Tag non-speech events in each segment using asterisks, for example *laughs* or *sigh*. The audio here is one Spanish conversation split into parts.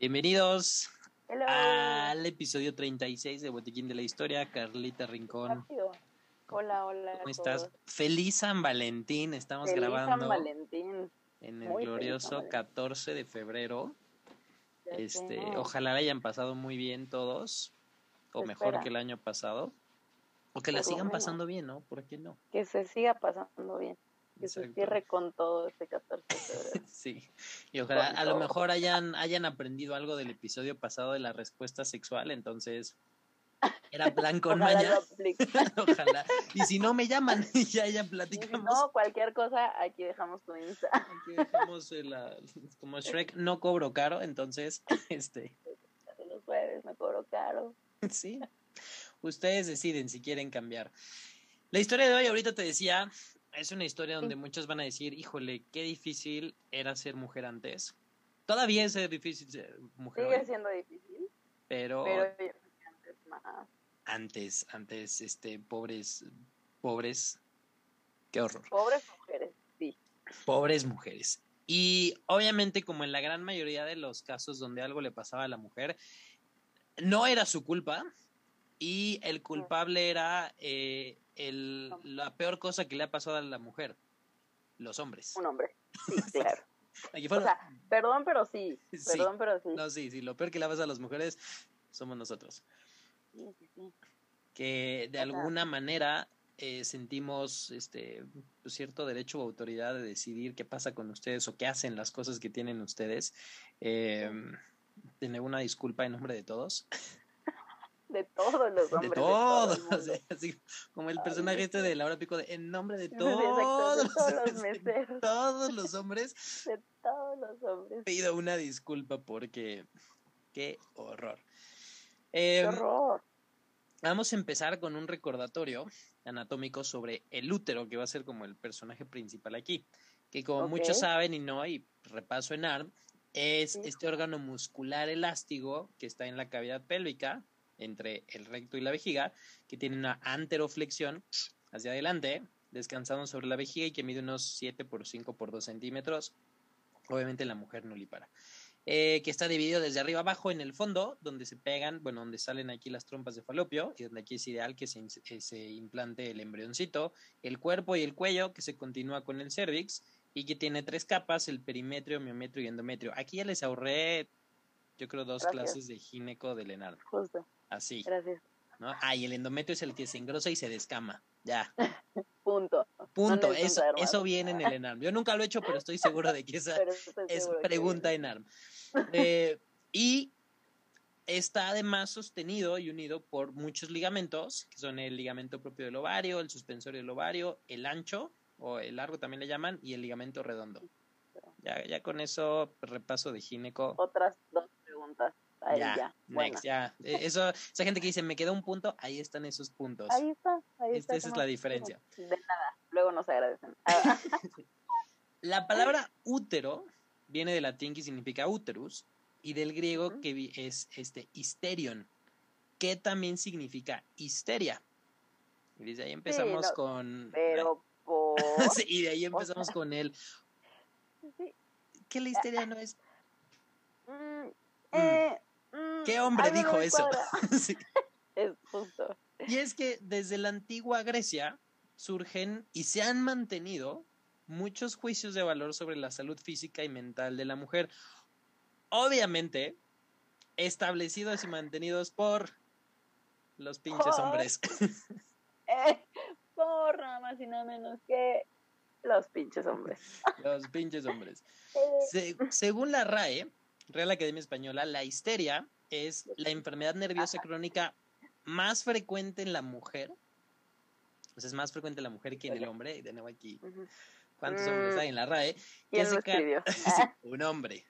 Bienvenidos Hello. al episodio 36 de Botiquín de la Historia. Carlita Rincón. Hola, hola. ¿cómo estás? todos. Feliz San Valentín. Estamos Feliz grabando San Valentín. en el Muy glorioso San Valentín. 14 de febrero. Ya Este, ojalá la hayan pasado muy bien todos, o Se mejor espera. que el año pasado, o que la Por lo sigan menos. pasando bien, ¿no? ¿Por qué no? Que se siga pasando bien. Que se cierre con todo este 14 de febrero. *laughs* Sí, y ojalá Con a lo mejor hayan, hayan aprendido algo del episodio pasado de la respuesta sexual, entonces era *laughs* plan con Ojalá lo aplique. *laughs* Ojalá. Y si no me llaman, y ya ya Y si platicamos. no, cualquier cosa, aquí dejamos tu Insta. Aquí dejamos el, ah, como Shrek no cobro caro, entonces, este, Los jueves me cobro caro. sí. Ustedes deciden si quieren cambiar. La historia de hoy, ahorita te decía, es una historia donde muchos van a decir, híjole, qué difícil era ser mujer antes. Todavía es difícil ser mujer, Sigue hoy, siendo difícil, pero pero antes más. antes, antes, este, pobres, pobres, qué horror. Pobres mujeres, sí. pobres mujeres. Y obviamente, como en la gran mayoría de los casos donde algo le pasaba a la mujer, no era su culpa y el culpable era eh, el- la peor cosa que le ha pasado a la mujer, los hombres. Un hombre. Sí, *laughs* claro. O sea, perdón, pero sí. *laughs* Sí. Perdón, pero sí. no, sí, sí, lo peor que le pasa a las mujeres somos nosotros. Sí, sí, sí. que de alguna manera eh, sentimos este pues, cierto derecho o autoridad de decidir qué pasa con ustedes o qué hacen las cosas que tienen ustedes. Eh, tener una disculpa en nombre de todos. *laughs* De todos los hombres. de todo todos. *laughs* o sea, así como el Ay, personaje de este de Laura Pico de en nombre de todos, de *laughs* todos los de meseros. todos *laughs* los hombres De todos los hombres. pido una disculpa porque qué horror. ¡Qué Em, horror! Vamos a empezar con un recordatorio anatómico sobre el útero, que va a ser como el personaje principal aquí. Que como muchos saben y no, y repaso en ARM, es este órgano muscular elástico que está en la cavidad pélvica, entre el recto y la vejiga, que tiene una anteroflexión hacia adelante, descansando sobre la vejiga y que mide unos 7 por 5 por 2 centímetros. Obviamente la mujer no lipara eh, que está dividido desde arriba abajo en el fondo, donde se pegan, bueno, donde salen aquí las trompas de falopio, y donde aquí es ideal que se, eh, se implante el embrioncito, el cuerpo y el cuello, que se continúa con el cervix, y que tiene tres capas, el perimetrio, miometrio y endometrio. Aquí ya les ahorré, yo creo, dos Gracias. clases de gineco del enano, Justo. Así, Gracias. ¿no? Ah, y el endometrio es el que se engrosa y se descama, ya, *laughs* Punto. punto, eso, eso viene en el enano. Yo nunca lo he hecho, pero estoy seguro de que esa, es que- pregunta en ARM. Eh, y está además sostenido y unido por muchos ligamentos, que son el ligamento propio del ovario, el suspensorio del ovario, el ancho, o el largo también le llaman, y el ligamento redondo. Ya, ya con eso, repaso de gineco. Otras dos preguntas. Ahí ya. ya, next, ya. Eh, Eso, esa gente que dice, me queda un punto, ahí están esos puntos. Ahí está. Ahí Esta- está. esa es ¿qué la diferencia. De nada. Luego nos agradecen. Ah, *laughs* La palabra útero viene del latín que significa úterus y del griego que es este histerion, que también significa histeria. Y desde ahí empezamos no, con pero por. *laughs* Sí, y de ahí empezamos con el Sí. que la histeria no es Mm, eh, mm, ¿Qué hombre algo no dijo eso? *laughs* Sí. Es justo. Y es que desde la antigua Grecia surgen y se han mantenido muchos juicios de valor sobre la salud física y mental de la mujer. Obviamente, establecidos y mantenidos por los pinches Por- hombres. *laughs* *laughs* Eh, por nada más y nada menos que los pinches hombres. los pinches hombres. Eh, Se- según la RAE, Real Academia Española, la histeria es la enfermedad nerviosa crónica más frecuente en la mujer. O sea, es más frecuente en la mujer que en el hombre. Y de nuevo aquí. ¿cuántos Mm. hombres hay en la RAE? Que ¿Quién lo escribió? *laughs* Sí, Ah, *laughs* un hombre,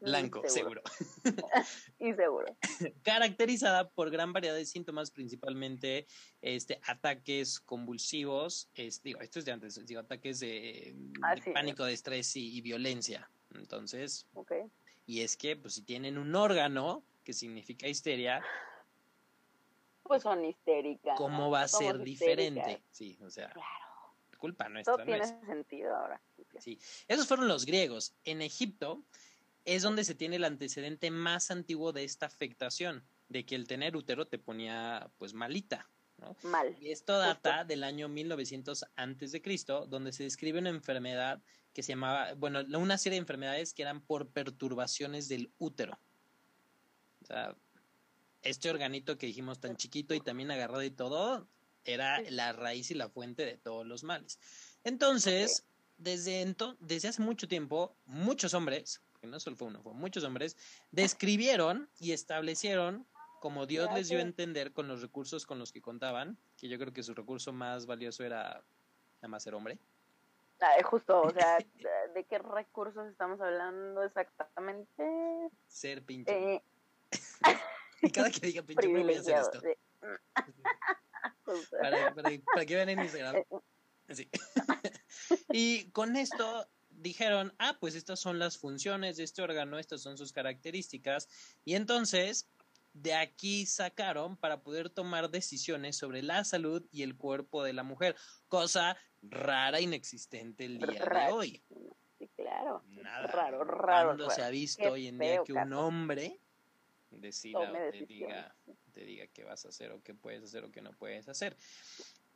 blanco, Mm, seguro. *laughs* Y seguro. Caracterizada por gran variedad de síntomas, principalmente este, ataques convulsivos, es, digo, esto es de antes, digo, ataques de, de Así es. pánico, de estrés y, y violencia. Entonces, y es que, pues, si tienen un órgano que significa histeria, Pues son histéricas. ¿cómo va a ser diferente? histéricas. Sí, o sea, Claro. culpa nuestra. Todo no tiene es. sentido ahora. Sí, esos fueron los griegos. En Egipto, es donde se tiene el antecedente más antiguo de esta afectación, de que el tener útero te ponía pues malita. ¿no? Mal. Y esto data del año 1900 antes de Cristo, donde se describe una enfermedad que se llamaba, bueno, una serie de enfermedades que eran por perturbaciones del útero. Sea, este organito que dijimos tan chiquito y también agarrado y todo, era la raíz y la fuente de todos los males. Entonces, desde, ento desde hace mucho tiempo, muchos hombres, porque no solo fue uno, fue muchos hombres, describieron y establecieron como Dios les dio a entender con los recursos con los que contaban, que yo creo que su recurso más valioso era nada más ser hombre. Ah, justo, o sea, *laughs* ¿de qué recursos estamos hablando exactamente? Ser pinche. Eh... *laughs* y cada que diga pinche voy a hacer esto. para, para, para, que vean en Instagram. Eh, Sí. *laughs* y con esto dijeron, ah, pues estas son las funciones de este órgano, estas son sus características. Y entonces, de aquí sacaron para poder tomar decisiones sobre la salud y el cuerpo de la mujer, cosa rara, inexistente el día de hoy. Sí, claro. Nada. Raro, raro. Cuando se ha visto hoy en día que un hombre decida te diga, te diga qué vas a hacer o qué puedes hacer o qué no puedes hacer.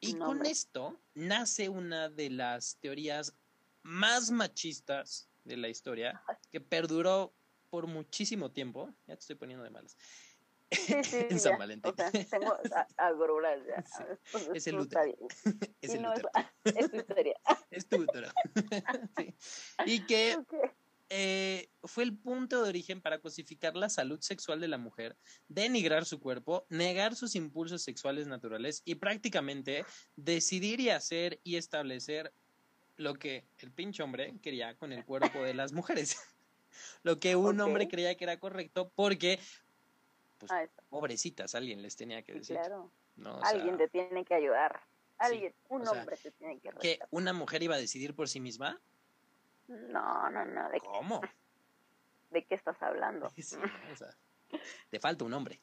Y con esto nace una de las teorías más machistas de la historia, que perduró por muchísimo tiempo. Ya te estoy poniendo de malas. *laughs* en San Valentín. tengo agruras ya. *laughs* Es el útero. *laughs* Es el útero. Es, tu historia. Es tu útero. Y que eh, fue el punto de origen para cosificar la salud sexual de la mujer, denigrar su cuerpo, negar sus impulsos sexuales naturales y prácticamente decidir y hacer y establecer lo que el pinche hombre quería con el cuerpo de las mujeres. *laughs* lo que un hombre creía que era correcto porque, pues, ah, pobrecitas, alguien les tenía que decir. Claro. alguien te tiene que ayudar. Alguien, un hombre te tiene que Que una mujer iba a decidir por sí misma no, no, no. ¿de ¿Cómo? ¿De qué estás hablando? *laughs* te falta un hombre.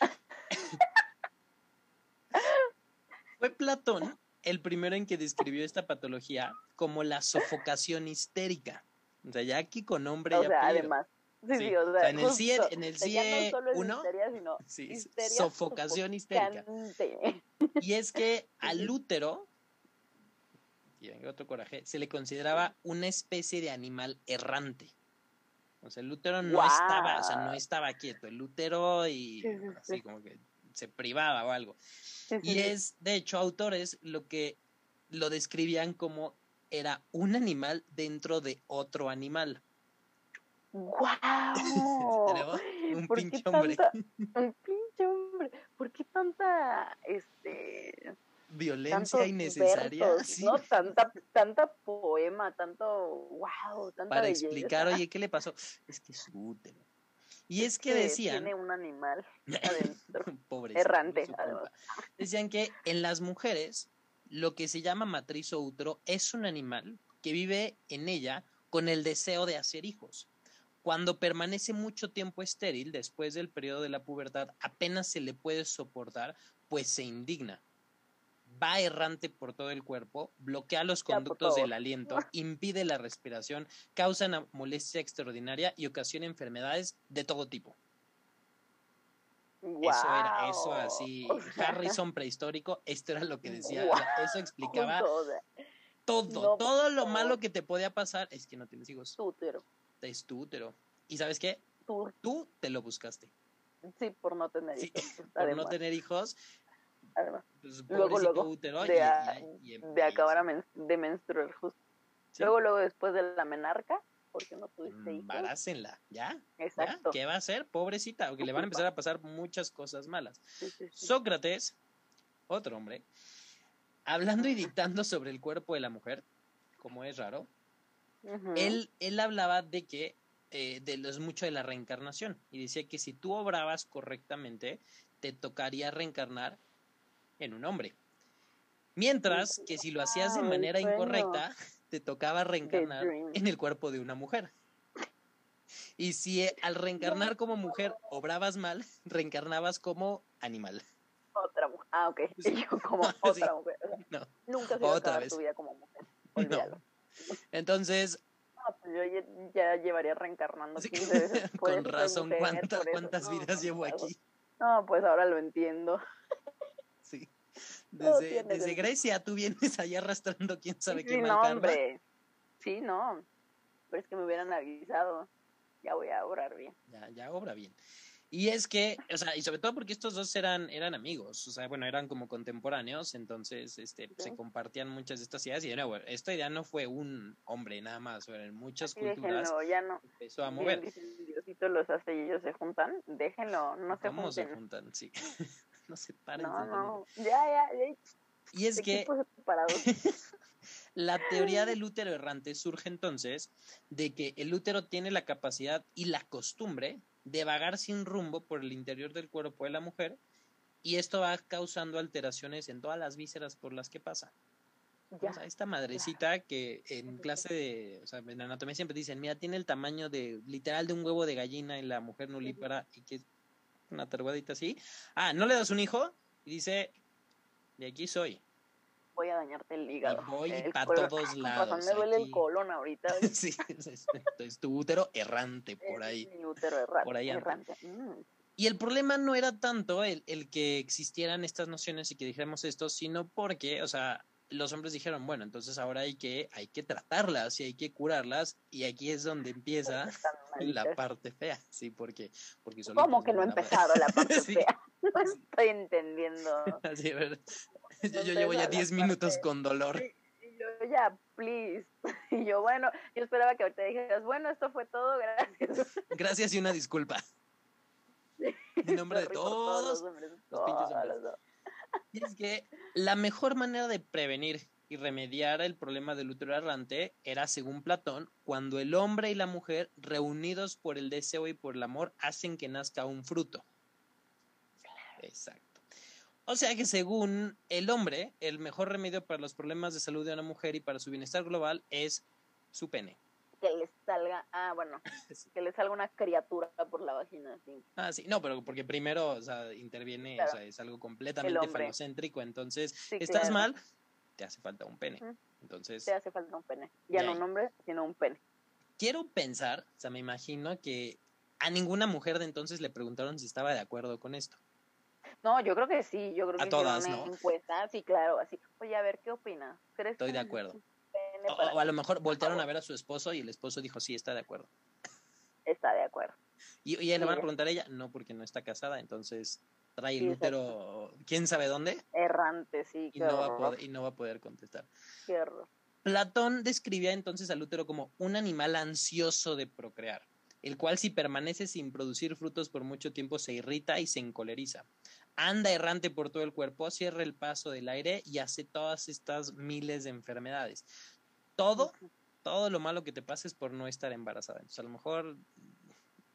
*laughs* Fue Platón el primero en que describió esta patología como la sofocación histérica. O sea, ya aquí con nombre o ya sea, además. Sí, sí, o sea, en el CIE, en el CIE uno, sí, sofocación histérica. Y es que al útero y venga otro coraje, se le consideraba una especie de animal errante. O sea, el útero no estaba, o sea, no estaba quieto, el útero y así como que se privaba o algo. Y es, de hecho, autores lo que lo describían como era un animal dentro de otro animal. ¡Wow! *laughs* un pinche hombre. un pinche hombre. ¿Por qué tanta este violencia innecesaria. *laughs* ¿no? Tanta, tanta poema, tanto wow, tanta Para explicar, oye, ¿qué le *laughs* pasó? Es que es útero. Y es que decían. Tiene un animal *laughs* adentro. errante. Decían que en las mujeres, lo que se llama matriz o útero es un animal que vive en ella con el deseo de hacer hijos. Cuando permanece mucho tiempo estéril, después del periodo de la pubertad, apenas se le puede soportar, pues se indigna va errante por todo el cuerpo, bloquea los conductos del aliento, *laughs* impide la respiración, causa una molestia extraordinaria y ocasiona enfermedades de todo tipo. Eso era, eso así, Harrison prehistórico, esto era lo que decía, eso explicaba todo, todo lo malo que te podía pasar es que no tienes hijos. Tu útero. Es tu útero. ¿Y sabes qué? Tú, te lo buscaste. Sí, por no tener hijos. *laughs* por no tener hijos además. Pues, luego, luego, de, acabar de menstruar justo. Luego, luego, después de la menarca, porque no tuviste hijos. Embarácenla, ¿ya? Exacto. ¿Qué va a hacer? Pobrecita, porque le van a empezar a pasar muchas cosas malas. Sócrates, otro hombre, hablando y dictando sobre el cuerpo de la mujer, como es raro, él, él hablaba de que eh, de los mucho de la reencarnación y decía que si tú obrabas correctamente te tocaría reencarnar en un hombre. Mientras que si lo hacías de manera incorrecta, te tocaba reencarnar en el cuerpo de una mujer. Y si eh, al reencarnar como mujer obrabas mal, *laughs* reencarnabas como animal. Otra mujer. Ah, ok. *laughs* *laughs* Yo como otra mujer. no. Nunca se otra vez. tu vida como mujer. No. Entonces, yo ya, llevaría reencarnando 15 veces. Con razón, ¿cuántas vidas llevo aquí? No, pues ahora lo entiendo. Sí. Desde, Grecia tú vienes allá arrastrando quién sabe qué sí, no, hombre. Sí, no. Pero es que me hubieran avisado. Ya voy a obrar bien. Ya, ya obra bien. Y es que, o sea, y sobre todo porque estos dos eran, eran amigos, o sea, bueno, eran como contemporáneos, entonces este, se compartían muchas de estas ideas. Y de nuevo, esta idea no fue un hombre nada más, o en muchas culturas ya no. empezó a mover. Diosito los hace y ellos se juntan, déjenlo, no se ¿Cómo se juntan? Sí. No se paren. No, no, ya, ya, ya. Y es que *laughs* la teoría del *laughs* útero errante surge entonces de que el útero tiene la capacidad y la costumbre de vagar sin rumbo por el interior del cuerpo de la mujer y esto va causando alteraciones en todas las vísceras por las que pasa. O sea, esta madrecita que en *laughs* clase de, o sea, en anatomía siempre dicen, mira, tiene el tamaño de, literal, de un huevo de gallina en la mujer nulípara y que una tarugadita así. Ah, ¿no le das un hijo? Y dice, de aquí soy voy a dañarte el hígado. Y voy para todos lados. me duele el colon ahorita. *laughs* sí, es, tu útero errante por ahí. mi útero errante. Por ahí errante. Mm. Y el problema no era tanto el, el que existieran estas nociones y que dijéramos esto, sino porque, o sea, los hombres dijeron, bueno, entonces ahora hay que, hay que tratarlas y hay que curarlas, y aquí es donde empieza la parte fea, sí, porque... porque ¿Cómo que no ha empezado la *laughs* parte fea? *laughs* No estoy entendiendo. *laughs* Así, ¿verdad? yo, llevo ya 10 minutos con dolor. Y, yo, ya, please. Y yo, bueno, yo esperaba que ahorita dijeras, bueno, esto fue todo, gracias. Gracias y una disculpa. En nombre de todos, los, pinches hombres. Y es que la mejor manera de prevenir y remediar el problema del útero errante era, según Platón, cuando el hombre y la mujer, reunidos por el deseo y por el amor, hacen que nazca un fruto. Exacto. O sea que según el hombre, el mejor remedio para los problemas de salud de una mujer y para su bienestar global es su pene. Que le salga, ah, bueno, *laughs* que le salga una criatura por la vagina, sí. Ah, sí, no, pero porque primero, o sea, interviene, o sea, es algo completamente falocéntrico, entonces, estás mal, te hace falta un pene. Entonces... Te hace falta un pene. Ya no un hombre, sino un pene. Quiero pensar, o sea, me imagino que a ninguna mujer de entonces le preguntaron si estaba de acuerdo con esto. No, yo creo que sí, yo creo que a todas, ¿no? encuesta, sí, claro, así. Oye, a ver, ¿qué opina? Estoy de acuerdo. O, a lo mejor voltearon a ver a su esposo y el esposo dijo, sí, está de acuerdo. Está de acuerdo. Y, y le van a preguntar a ella, no, porque no está casada, entonces trae el útero, quién sabe dónde. Errante, sí. Y no, va a poder, y no va a poder contestar. Qué. Platón describía entonces al útero como un animal ansioso de procrear, el cual si permanece sin producir frutos por mucho tiempo se irrita y se encoleriza anda errante por todo el cuerpo, cierra el paso del aire y hace todas estas miles de enfermedades. Todo, todo lo malo que te pasa es por no estar embarazada. Entonces, a lo mejor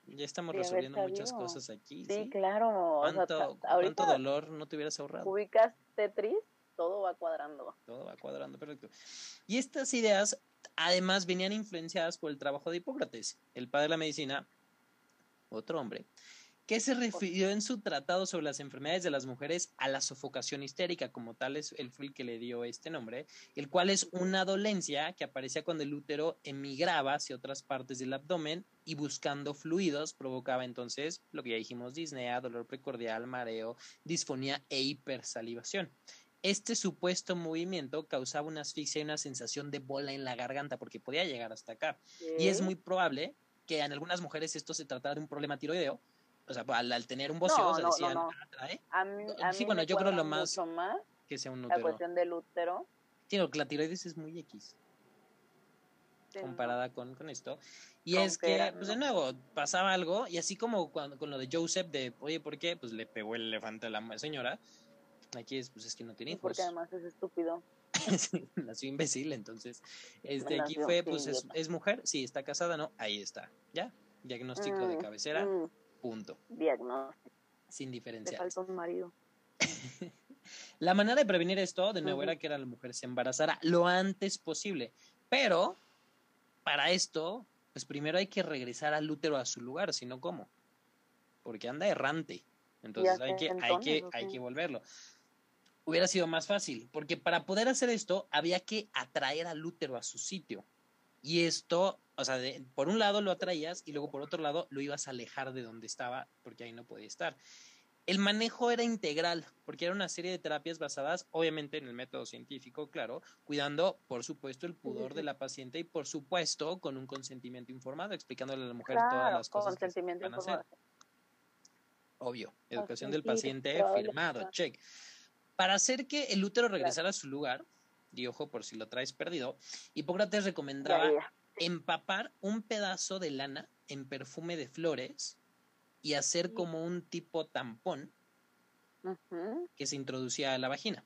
ya estamos resolviendo muchas cosas aquí. Sí, claro. ¿Cuánto, dolor no te hubieras ahorrado? Ubicas Tetris, todo va cuadrando. Todo va cuadrando, perfecto. Y estas ideas, además, venían influenciadas por el trabajo de Hipócrates, el padre de la medicina, otro hombre, que se refirió en su tratado sobre las enfermedades de las mujeres a la sofocación histérica, como tal es el fue el que le dio este nombre, el cual es una dolencia que aparecía cuando el útero emigraba hacia otras partes del abdomen y buscando fluidos provocaba entonces lo que ya dijimos, disnea, dolor precordial, mareo, disfonía e hipersalivación. Este supuesto movimiento causaba una asfixia y una sensación de bola en la garganta porque podía llegar hasta acá. Y es muy probable que en algunas mujeres esto se tratara de un problema tiroideo, o sea, al, tener un bocio, no, decían, no, ah, sí, bueno, yo creo lo más, más que sea un útero. La cuestión del útero. Sí, no, la tiroides es muy X. comparada con, con, esto. Y es que, pues de nuevo, pasaba algo, y así como cuando, con lo de Joseph, de, oye, ¿por qué? Pues le pegó el elefante a la señora. Aquí es, pues es que no tiene hijos. Porque además es estúpido. *laughs* nació imbécil, entonces, este, aquí fue, pues es, es, mujer, sí, está casada, no, ahí está, ya, diagnóstico de mm, cabecera, mm. Punto. Diagnóstico. Sin diferencia. falta un marido. *laughs* la manera de prevenir esto, de nuevo, era que la mujer se embarazara lo antes posible. Pero, para esto, pues primero hay que regresar al útero a su lugar, si no, ¿cómo? Porque anda errante. Entonces hay que, hay, que, hay que volverlo. Hubiera sido más fácil, porque para poder hacer esto había que atraer al útero a su sitio. Y esto o sea, por un lado lo atraías y luego por otro lado lo ibas a alejar de donde estaba porque ahí no podía estar. El manejo era integral, porque era una serie de terapias basadas, obviamente, en el método científico, claro, cuidando, por supuesto, el pudor de la paciente y, por supuesto, con un consentimiento informado, explicándole a la mujer todas las cosas que van a hacer. Obvio, educación del paciente firmado, check. Para hacer que el útero regresara a su lugar, y ojo por si lo traes perdido, Hipócrates recomendaba empapar un pedazo de lana en perfume de flores y hacer como un tipo tampón que se introducía a la vagina.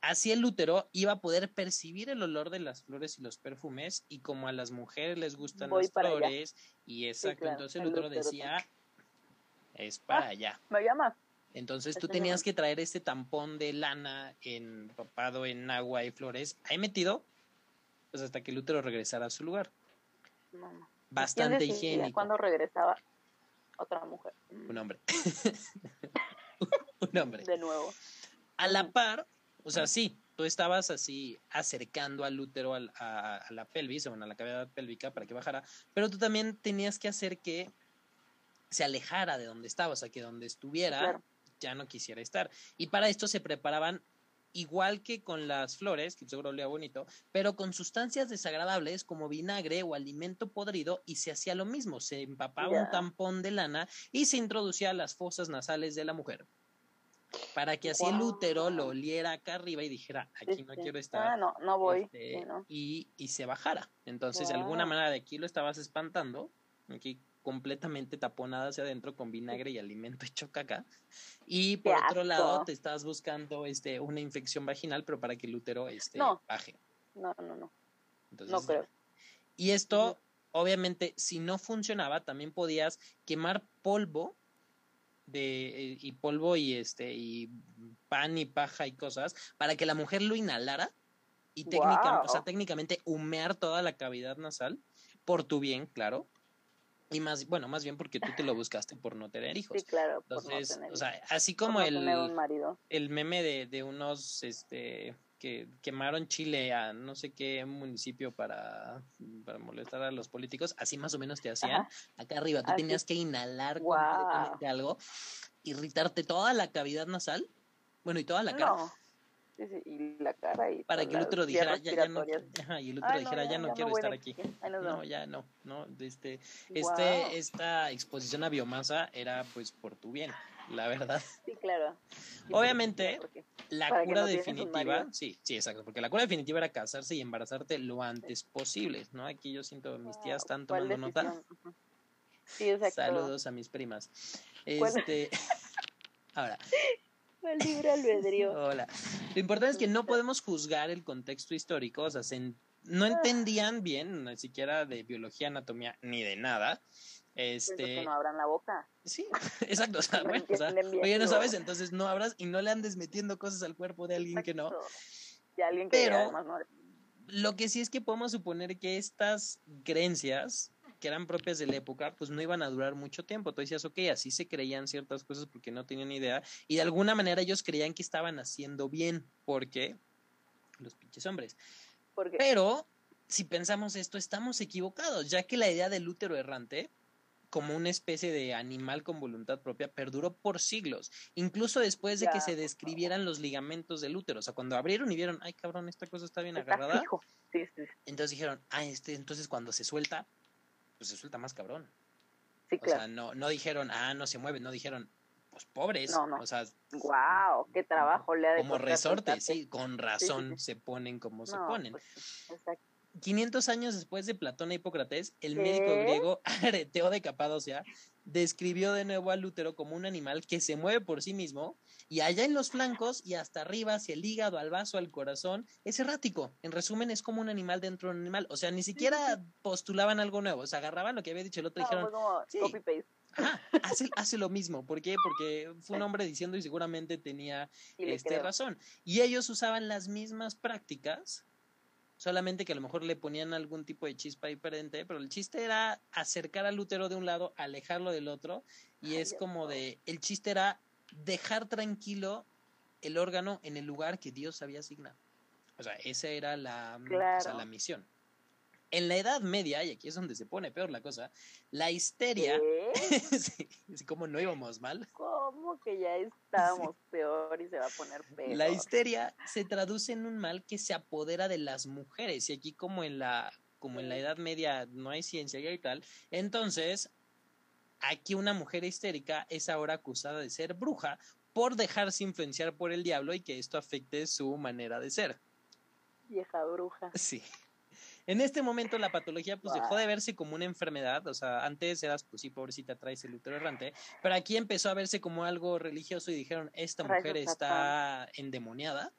Así el útero iba a poder percibir el olor de las flores y los perfumes y como a las mujeres les gustan las flores y exacto, entonces el útero decía es para ah, allá. Me llama. Entonces tú tenías que traer este tampón de lana empapado en agua y flores. Ahí metido pues hasta que el útero regresara a su lugar. Bastante higiénico. Cuando regresaba otra mujer. Un hombre. *laughs* un hombre. De nuevo. A la par, o sea, sí, tú estabas así acercando al útero a, la pelvis, o bueno, a la cavidad pélvica para que bajara, pero tú también tenías que hacer que se alejara de donde estaba, o sea, que donde estuviera ya no quisiera estar. Y para esto se preparaban igual que con las flores, que seguro olía bonito, pero con sustancias desagradables como vinagre o alimento podrido y se hacía lo mismo, se empapaba un tampón de lana y se introducía a las fosas nasales de la mujer para que así el útero lo oliera acá arriba y dijera, aquí no quiero estar. Ah, no, no voy. Este, y, y, se bajara. Entonces, de alguna manera de aquí lo estabas espantando, aquí completamente taponada hacia adentro con vinagre y alimento hecho caca. Y por otro lado, te estás buscando este, una infección vaginal, pero para que el útero este, baje. No, no, no. no creo. Y esto, obviamente, si no funcionaba, también podías quemar polvo de eh, y polvo y este y pan y paja y cosas para que la mujer lo inhalara y técnicamente, o sea, técnicamente humear toda la cavidad nasal por tu bien, claro. Y más, bueno, más bien porque tú te lo buscaste por no tener hijos. Sí, claro. Entonces, o sea, así como el, el meme de, de unos, este, que quemaron Chile a no sé qué municipio para, para molestar a los políticos, así más o menos te hacían. Acá arriba, tú tenías que inhalar completamente algo, irritarte toda la cavidad nasal, bueno, y toda la cara y la cara y para que el otro dijera ya, ya, no y el otro dijera ya, no, quiero estar aquí no ya no no este este esta exposición a biomasa era pues por tu bien la verdad. Sí claro. *laughs* Obviamente la cura definitiva sí sí exacto porque la cura definitiva era casarse y embarazarte lo antes posible no aquí yo siento mis tías están tomando nota sí, exacto. saludos a mis primas. Este *laughs* ahora el libre albedrío. *laughs* Hola. Lo importante es que no podemos juzgar el contexto histórico, o sea, no ah. entendían bien, ni siquiera de biología, anatomía, ni de nada. Este... que no abran la boca. Sí, *laughs* exacto. O sea, bueno, o sea, oye, no sabes, entonces no abras y no le andes metiendo cosas al cuerpo de alguien que no. De alguien que Pero, lo que sí es que podemos suponer que estas creencias que eran propias de la época, pues no iban a durar mucho tiempo. Tú decías, ok, así se creían ciertas cosas porque no tenían idea. Y de alguna manera ellos creían que estaban haciendo bien, porque los pinches hombres. Pero, si pensamos esto, estamos equivocados, ya que la idea del útero errante como una especie de animal con voluntad propia, perduró por siglos, incluso después de que se describieran los ligamentos del útero. O sea, cuando abrieron y vieron, ay cabrón, esta cosa está bien agarrada. Entonces dijeron, ah, este, entonces cuando se suelta, pues se suelta más cabrón. Sí, claro. O sea, no, no dijeron, ah, no se mueve, no dijeron, pues pobres. No, no. O sea, wow, qué trabajo le ha de Como resorte, sí, con razón se ponen como se ponen. Pues, exacto. 500 años después de Platón e Hipócrates, el médico griego *laughs* Areteo de Capadocia describió de nuevo al útero como un animal que se mueve por sí mismo y allá en los flancos y hasta arriba, hacia el hígado, al vaso, al corazón, es errático. En resumen, es como un animal dentro de un animal. O sea, ni siquiera postulaban algo nuevo. O sea, agarraban lo que había dicho el otro y dijeron. copy paste. hace, hace, lo mismo. ¿Por qué? Porque fue un hombre diciendo y seguramente tenía este, razón. Y ellos usaban las mismas prácticas, solamente que a lo mejor le ponían algún tipo de chispa diferente, pero el chiste era acercar al útero de un lado, alejarlo del otro, y es como de, el chiste era dejar tranquilo el órgano en el lugar que Dios había asignado. O sea, esa era la, la misión. En la Edad Media, y aquí es donde se pone peor la cosa, la histeria, *laughs* sí, como no íbamos mal. ¿Cómo que ya estábamos peor y se va a poner peor? La histeria se traduce en un mal que se apodera de las mujeres, y aquí como en la, como en la Edad Media no hay ciencia y tal, entonces aquí una mujer histérica es ahora acusada de ser bruja por dejarse influenciar por el diablo y que esto afecte su manera de ser. Vieja bruja. Sí. En este momento la patología pues dejó de verse como una enfermedad, o sea, antes eras pues sí, pobrecita, traes el útero errante, pero aquí empezó a verse como algo religioso y dijeron, esta mujer está endemoniada.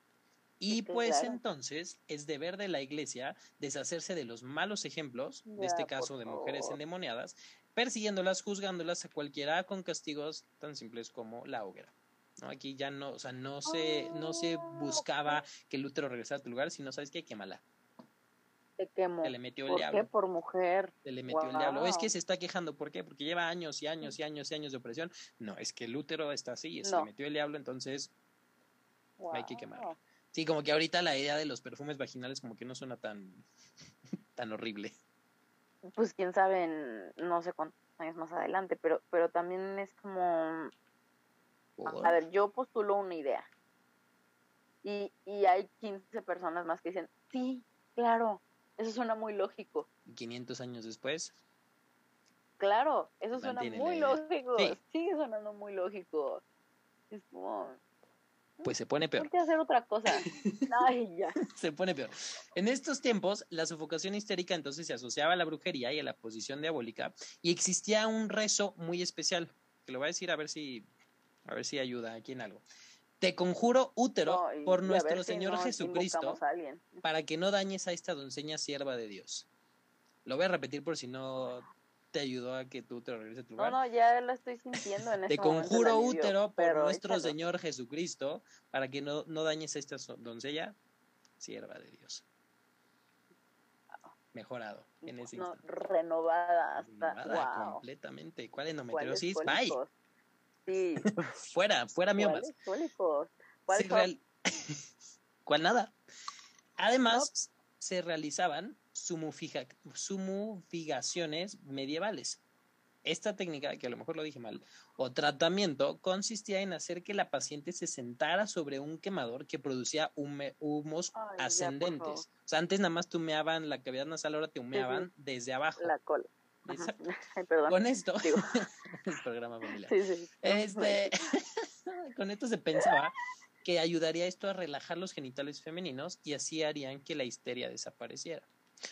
Y pues entonces es deber de la iglesia deshacerse de los malos ejemplos, de este caso de mujeres endemoniadas, persiguiéndolas, juzgándolas a cualquiera con castigos tan simples como la hoguera. ¿no? Aquí ya no, o sea, no se, no se oh, buscaba que el útero regresara a tu lugar, sino, ¿sabes qué? Quémala. Te quemó. Se le metió el ¿Por diablo. Qué? Por mujer. Se le metió el diablo. Es que se está quejando. ¿Por qué? Porque lleva años y años y años y años de opresión. No, es que el útero está así. Se le metió el diablo, entonces hay que quemarlo. Sí, como que ahorita la idea de los perfumes vaginales como que no suena tan, *laughs* tan horrible. Pues quién sabe, no sé cuántos años más adelante, pero, pero también es como a ver, yo postulo una idea. Y, y hay 15 personas más que dicen, sí, claro, eso suena muy lógico. ¿Y 500 años después? Claro, eso suena muy lógico. Sí. Sigue sonando muy lógico. Es como... Pues se pone peor. Hay hacer otra cosa. Ay, ya. *laughs* se pone peor. En estos tiempos, la sofocación histérica entonces se asociaba a la brujería y a la posición diabólica y existía un rezo muy especial, que lo voy a decir a ver si a ver si ayuda aquí en algo. Te conjuro útero por nuestro Señor Jesucristo para que no dañes a esta doncella sierva de Dios. Lo voy a repetir por si no te ayudó a que tú te regreses a tu lugar. No, no, ya lo estoy sintiendo en Te conjuro útero por nuestro Señor Jesucristo para que no, no dañes a esta doncella sierva de Dios. Mejorado en ese no, renovada hasta renovada completamente. ¿Cuál endometriosis? Bye. *laughs* fuera, fuera miomas. ¿Cuál, *laughs* ¿Cuál nada? Además, se realizaban sumufigaciones medievales. Esta técnica, que a lo mejor lo dije mal, o tratamiento, consistía en hacer que la paciente se sentara sobre un quemador que producía humos ascendentes. o sea, antes nada más te humeaban la cavidad nasal, ahora te humeaban desde abajo. La cola. *laughs* Con esto, *laughs* el programa familiar. Este, *laughs* con esto se pensaba que ayudaría esto a relajar los genitales femeninos y así harían que la histeria desapareciera.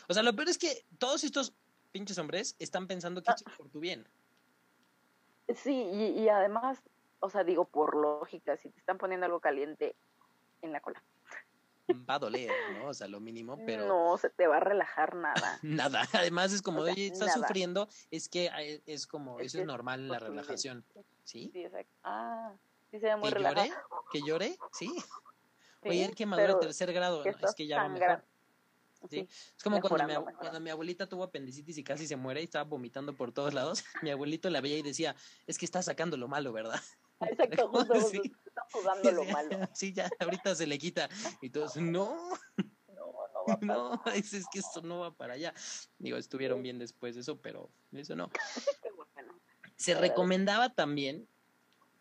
O sea, lo peor es que todos estos pinches hombres están pensando que es ah. por tu bien. Sí, y, y además, o sea, digo, por lógica, si te están poniendo algo caliente en la cola, va a doler, ¿no? O sea, lo mínimo, pero... No, se te va a relajar nada. *laughs* nada, además es como, oye, estás sufriendo, es que es como, eso es normal la relajación, ¿sí? Sí, exacto. Ah, sí se ve muy ¿Que llore? ¿Que llore? Sí. *laughs* Oye, el quemadura de tercer grado, es que ya va mejor. ¿Sí? Es como cuando mi, cuando mi, abuelita tuvo apendicitis y casi se muere y estaba vomitando por todos lados. *laughs* Mi abuelito la veía y decía, es que está sacando lo malo, ¿verdad? *laughs* Exacto, *laughs* justo, sí. está jugando lo malo. Sí, ya, ahorita se le quita. Y todos, no. No, no, no, es, es, que esto no va para allá. Digo, estuvieron bien después de eso, pero eso no. Se recomendaba también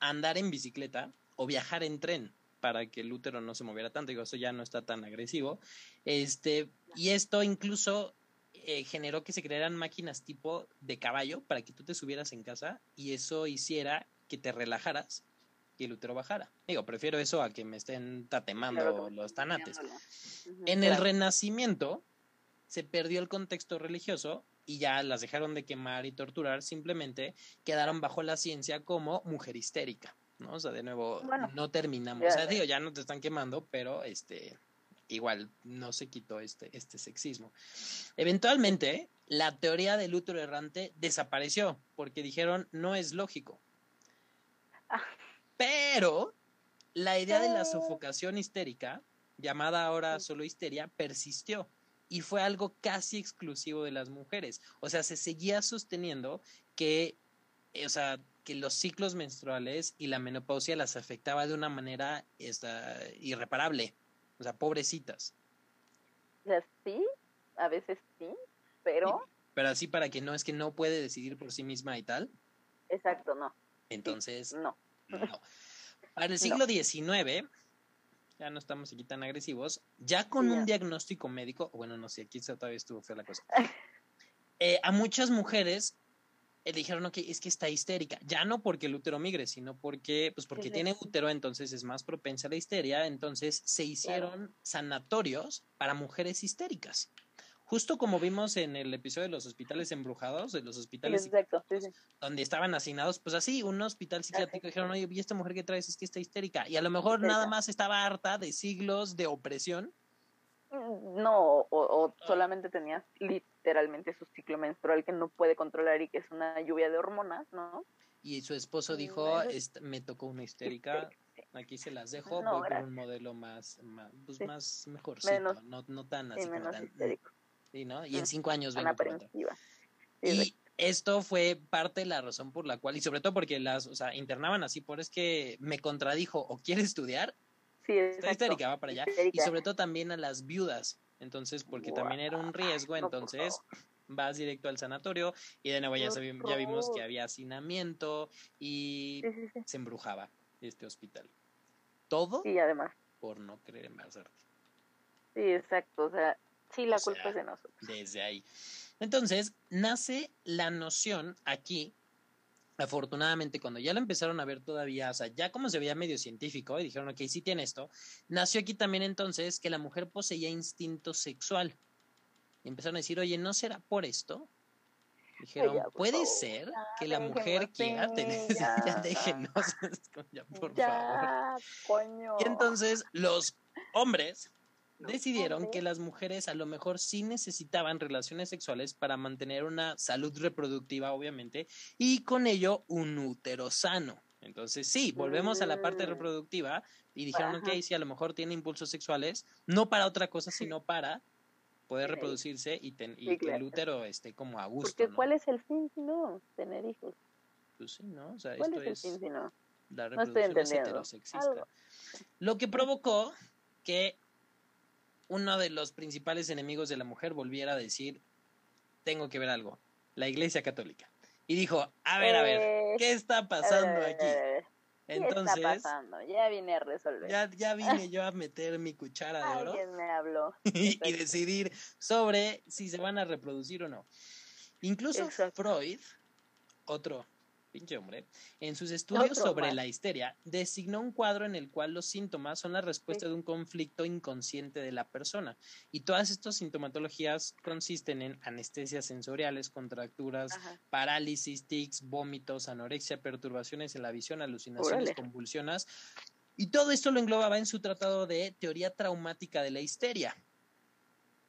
andar en bicicleta o viajar en tren para que el útero no se moviera tanto. Digo, eso ya no está tan agresivo. Este, y esto incluso eh, generó que se crearan máquinas tipo de caballo para que tú te subieras en casa y eso hiciera que te relajaras y el útero bajara. Digo, prefiero eso a que me estén tatemando los tanates. En el Renacimiento se perdió el contexto religioso y ya las dejaron de quemar y torturar, simplemente quedaron bajo la ciencia como mujer histérica, ¿no? O sea, de nuevo, no terminamos. o sea, digo, ya no te están quemando, pero este igual no se quitó este, este sexismo. Eventualmente, la teoría del útero errante desapareció porque dijeron no es lógico. Pero la idea de la sofocación histérica, llamada ahora solo histeria, persistió y fue algo casi exclusivo de las mujeres. O sea, se seguía sosteniendo que, o sea, que los ciclos menstruales y la menopausia las afectaba de una manera esta, irreparable. O sea, pobrecitas. sí, a veces sí, pero... Pero así para que no, es que no puede decidir por sí misma y tal. Exacto, no. Entonces, no. no. Para el *laughs* siglo XIX, ya no estamos aquí tan agresivos, ya con un diagnóstico médico, bueno, no sé, aquí todavía estuvo fea la cosa. *laughs* Eh, a muchas mujeres eh, dijeron, ok, es que está histérica. Ya no porque el útero migre, sino porque, pues porque tiene útero, entonces es más propensa a la histeria. Entonces se hicieron sanatorios para mujeres histéricas. Justo como vimos en el episodio de los hospitales embrujados, de los hospitales donde estaban asignados, pues así, un hospital psiquiátrico dijeron, oye, ¿y esta mujer que traes es que está histérica? Y a lo mejor nada más estaba harta de siglos de opresión. Mm, no, o, solamente tenía literalmente su ciclo menstrual que no puede controlar y que es una lluvia de hormonas, ¿no? Y su esposo dijo, me tocó una histérica, aquí se las dejo, voy por un modelo más, más, pues más mejorcito, no, no tan así como tan, histérico. Sí, ¿no? Y en cinco años vengo Y esto fue parte de la razón por la cual, y sobre todo porque las, o sea, internaban así, por es que me contradijo, o quiere estudiar, sí, va para allá, y sobre todo también a las viudas, entonces, porque también era un riesgo, entonces vas directo al sanatorio y de nuevo ya, ya vimos que había hacinamiento y se embrujaba este hospital. Todo y además. por no querer embarazarte. Sí, exacto, o sea, Sí, la culpa es de nosotros. Desde ahí. Entonces, nace la noción aquí, afortunadamente, cuando ya lo empezaron a ver todavía, o sea, ya como se veía medio científico, y dijeron, ok, sí tiene esto, nació aquí también entonces que la mujer poseía instinto sexual. Y empezaron a decir, oye, ¿no será por esto? Dijeron, puede ser que la mujer quiera tener. Ya, *laughs* ya déjenos. *laughs* ya, por favor. Coño. Y entonces los hombres decidieron que las mujeres a lo mejor sí necesitaban relaciones sexuales para mantener una salud reproductiva, obviamente, y con ello un útero sano. Entonces, sí, volvemos a la parte mm. reproductiva y dijeron, ok, sí, a lo mejor tiene impulsos sexuales, no para otra cosa, *laughs* sino para poder reproducirse y, que el útero esté como a gusto. Porque ¿cuál es el fin si no? Tener hijos. Pues sí, ¿no? O sea, ¿Cuál esto es el fin si no? La reproducción es heterosexista. Lo que provocó que uno de los principales enemigos de la mujer volviera a decir, tengo que ver algo, la Iglesia Católica. Y dijo, a ver, a ver, eh, ¿qué está pasando aquí? Entonces, ¿Qué está pasando? Ya vine a resolver. Ya, ya vine *laughs* yo a meter mi cuchara de oro. Alguien me habló. *laughs* y, decidir sobre si se van a reproducir o no. Incluso Freud, otro pinche hombre, en sus estudios sobre la histeria, designó un cuadro en el cual los síntomas son la respuesta de un conflicto inconsciente de la persona. Y todas estas sintomatologías consisten en anestesias sensoriales, contracturas, parálisis, tics, vómitos, anorexia, perturbaciones en la visión, alucinaciones, convulsiones. Y todo esto lo englobaba en su tratado de teoría traumática de la histeria.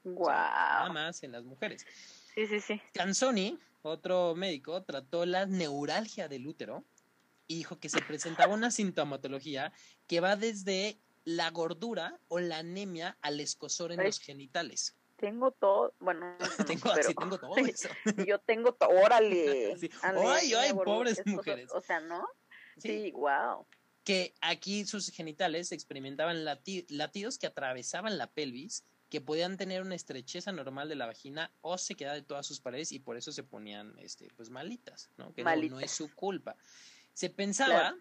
Wow. nada más en las mujeres. Sí, sí, sí. Canzoni otro médico trató la neuralgia del útero y dijo que se presentaba una sintomatología que va desde la gordura o la anemia al escosor en los genitales. Tengo todo, bueno, *laughs* tengo, así, tengo todo *laughs* eso. Yo tengo todo, órale. *laughs* ay, ay, pobres mujeres. O sea, ¿no? Sí, wow. Que aquí sus genitales experimentaban latidos que atravesaban la pelvis que podían tener una estrechez anormal de la vagina o se quedaba de todas sus paredes y por eso se ponían este pues malitas, ¿no? Que No, es su culpa. Se pensaba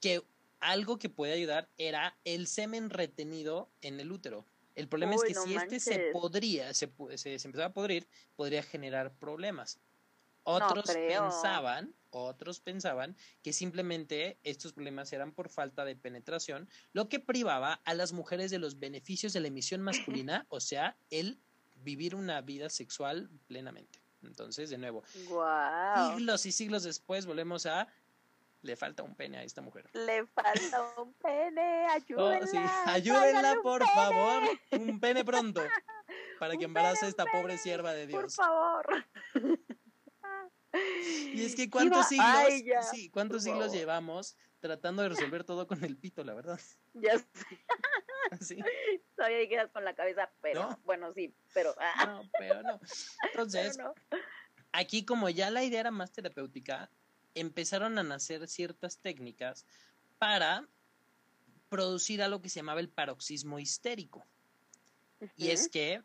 que algo que puede ayudar era el semen retenido en el útero. El problema es que si este se podría, se, se, empezaba a podrir, podría generar problemas. Otros pensaban otros pensaban que simplemente estos problemas eran por falta de penetración, lo que privaba a las mujeres de los beneficios de la emisión masculina, *laughs* o sea, el vivir una vida sexual plenamente. Entonces, de nuevo, siglos y siglos después volvemos a le falta un pene a esta mujer. Le falta un pene, ayúdenla. Oh, ayúdenla, por favor. Un pene pronto. *laughs* Para que embarace a esta pobre sierva de Dios. Por favor. Y es que cuántos siglos, sí, cuántos siglos llevamos tratando de resolver todo con el pito, la verdad. Ya sé. *laughs* ¿Sí? Todavía quedas con la cabeza, pero bueno, sí, pero. Ah. No, pero no. Entonces, aquí como ya la idea era más terapéutica, empezaron a nacer ciertas técnicas para producir algo que se llamaba el paroxismo histérico. Y es que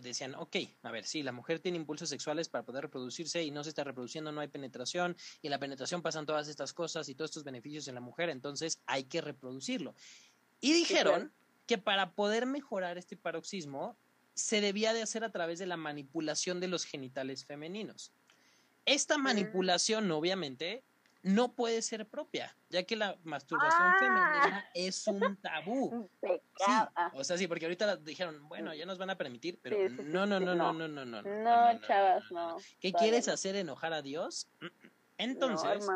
decían, ok, a ver, sí, la mujer tiene impulsos sexuales para poder reproducirse y no se está reproduciendo, no hay penetración, y en la penetración pasan todas estas cosas y todos estos beneficios en la mujer, entonces hay que reproducirlo. Y dijeron que para poder mejorar este paroxismo se debía de hacer a través de la manipulación de los genitales femeninos. Esta mm. manipulación, obviamente, no puede ser propia, ya que la masturbación ah. femenina es un tabú. *laughs* Ah. o sea, sí, porque ahorita dijeron, bueno, ya nos van a permitir, pero no, no, no, no, no, no, no, no, chavas, no. ¿Qué quieres hacer enojar a Dios? Entonces,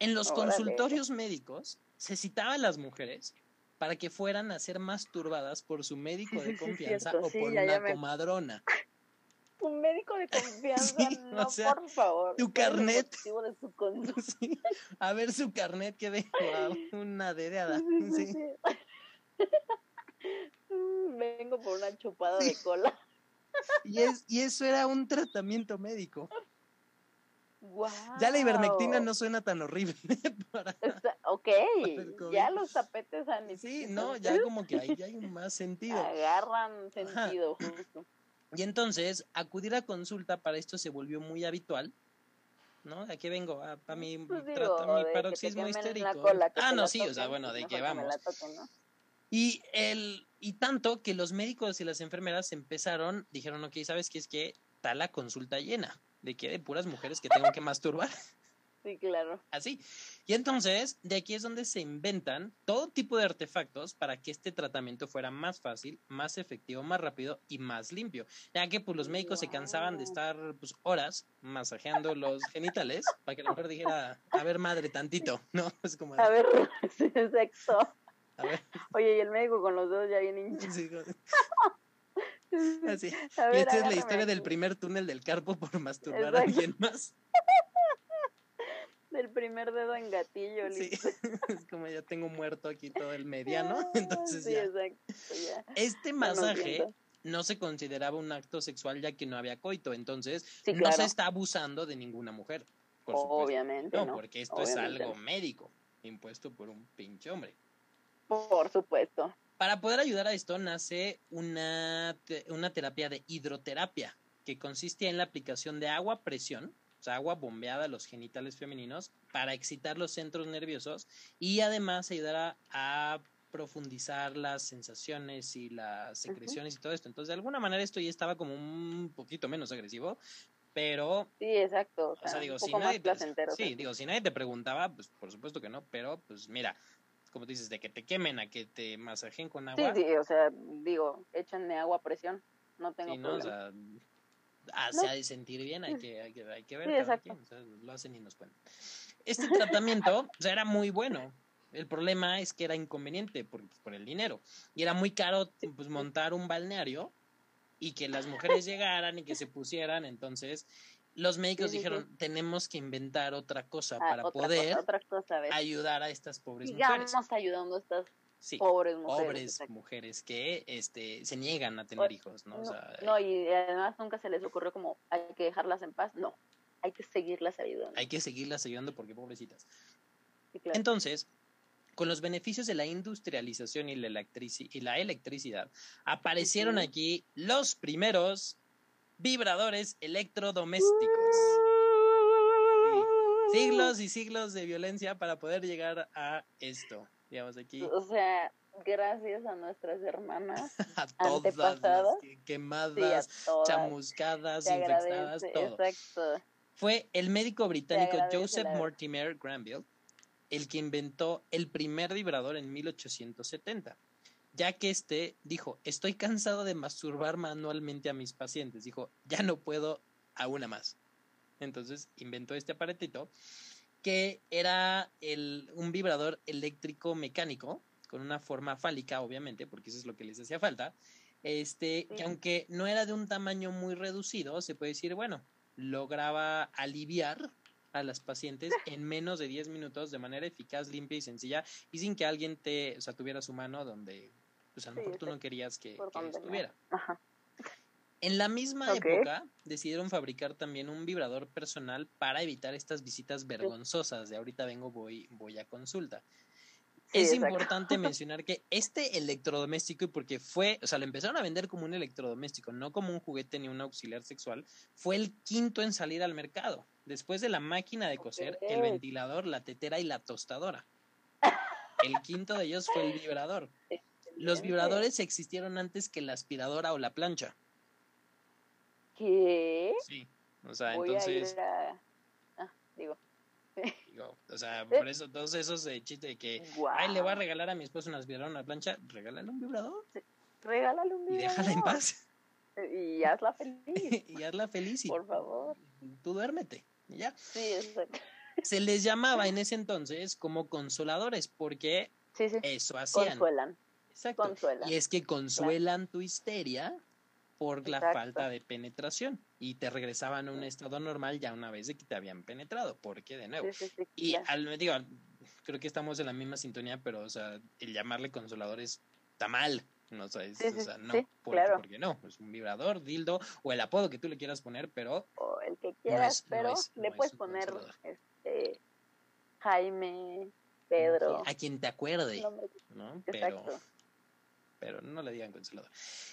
en los consultorios médicos se citaban a las mujeres para que fueran a ser masturbadas por su médico de confianza o por una comadrona un médico de confianza, *laughs* no, por favor. Tu carnet. *laughs* A ver su carnet que de una dedeada. Sí. *laughs* Vengo por una chupada de cola. Y, es, y eso era un tratamiento médico. Ya la ivermectina no suena tan horrible. ok, ya los tapetes han Sí, no, ya como que ahí ya hay más sentido. Agarran sentido, justo. Y entonces, acudir a consulta para esto se volvió muy habitual. ¿No? ¿De qué vengo? A, ah, mi, pues mi paroxismo histérico. ah, no, sí, o sea, bueno, de qué vamos. Y el y tanto que los médicos y las enfermeras empezaron, dijeron, ok, ¿sabes qué es que está la consulta llena? De que de puras mujeres que tengo que masturbar. Sí, claro. Así. Y entonces, de aquí es donde se inventan todo tipo de artefactos para que este tratamiento fuera más fácil, más efectivo, más rápido y más limpio. Ya que pues los médicos se cansaban de estar pues horas masajeando los genitales para que la mujer dijera, a ver madre, tantito, ¿no? *laughs* Es como... A ver, *laughs* sexo. A ver. Oye, y el médico con los dedos ya bien hinchados. Sí, *laughs* Así. y esta es la historia del primer túnel del carpo por masturbar a alguien más. Del primer dedo en gatillo, Sí, *laughs* es como ya tengo muerto aquí todo el mediano, *laughs* entonces sí, Exacto, Este masaje no se consideraba un acto sexual ya que no había coito, entonces no se está abusando de ninguna mujer. Obviamente. No, porque esto es algo médico, impuesto por un pinche hombre. Por supuesto. Para poder ayudar a esto nace una, una terapia de hidroterapia, que consiste en la aplicación de agua a presión o sea, agua bombeada a los genitales femeninos para excitar los centros nerviosos y además ayudar a, profundizar las sensaciones y las secreciones y todo esto. Entonces, de alguna manera esto ya estaba como un poquito menos agresivo, pero... Sí, exacto. O sea, digo, si nadie te, sí, digo, si nadie te preguntaba, pues por supuesto que no, pero pues mira, como dices, de que te quemen a que te masajen con agua. Sí, sí, o sea, digo, échanme agua a presión, no tengo sí, problema. o sea, ah, se ha de sentir bien, hay que, hay que, hay que ver lo hacen y nos cuentan. Este tratamiento o sea, era muy bueno. El problema es que era inconveniente por, por el dinero. Y era muy caro pues, montar un balneario y que las mujeres llegaran y que se pusieran. Entonces, los médicos dijeron, tenemos que inventar otra cosa ah, para poder ayudar a estas pobres mujeres. Sigamos ayudando a estas pobres mujeres. mujeres que este, se niegan a tener hijos, ¿no? No, y además nunca se les ocurrió como hay que dejarlas en paz, no, hay que seguirlas ayudando. Hay que seguirlas ayudando porque pobrecitas. Entonces, con los beneficios de la industrialización y la, y la electricidad, aparecieron aquí los primeros vibradores electrodomésticos. Siglos y siglos de violencia para poder llegar a esto digamos aquí. O sea, gracias a nuestras hermanas *laughs* a todas quemadas, chamuscadas, infectadas, todo. Exacto. Fue el médico británico Joseph Mortimer Granville el que inventó el primer vibrador en 1870, ya que este dijo, estoy cansado de masturbar manualmente a mis pacientes, dijo, ya no puedo a una más. Entonces inventó este aparatito que era el, un vibrador eléctrico mecánico con una forma fálica, obviamente, porque eso es lo que les hacía falta. Este, que aunque no era de un tamaño muy reducido, se puede decir, bueno, lograba aliviar a las pacientes *laughs* en menos de 10 minutos de manera eficaz, limpia y sencilla y sin que alguien te, o sea, tuviera su mano donde pues a lo mejor tú no querías que, estuviera. Ajá. En la misma época decidieron fabricar también un vibrador personal para evitar estas visitas vergonzosas de ahorita vengo, voy, voy a consulta. es importante *laughs* mencionar que este electrodoméstico, y porque fue, o sea, lo empezaron a vender como un electrodoméstico, no como un juguete ni un auxiliar sexual, fue el quinto en salir al mercado, después de la máquina de coser, el ventilador, la tetera y la tostadora. El quinto de ellos fue el vibrador. Los vibradores existieron antes que la aspiradora o la plancha. ¿Qué? Sí. O sea, entonces. Ah, digo. o sea, *laughs* por eso todos esos de chiste de que, ay, le voy a regalar a mi esposo una aspiradora, una plancha, regálale un vibrador. regálale un vibrador. Y déjala en paz. Y hazla feliz. *laughs* y hazla feliz. Y por favor. Tú duérmete. ya. Sí, exacto. Se les llamaba en *laughs* ese entonces como consoladores porque eso hacían. Consuelan. Exacto. Y es que consuelan tu histeria por la falta de penetración y te regresaban a un estado normal ya una vez de que te habían penetrado, porque de nuevo. y al digo, creo que estamos en la misma sintonía, pero o sea, el llamarle consolador está mal. No, o sea, no, porque, no, es un vibrador, dildo o el apodo que tú le quieras poner, pero o el que quieras, pero le puedes poner este Jaime, Pedro, a quien te acuerde, ¿no? Pero pero no le digan consolador.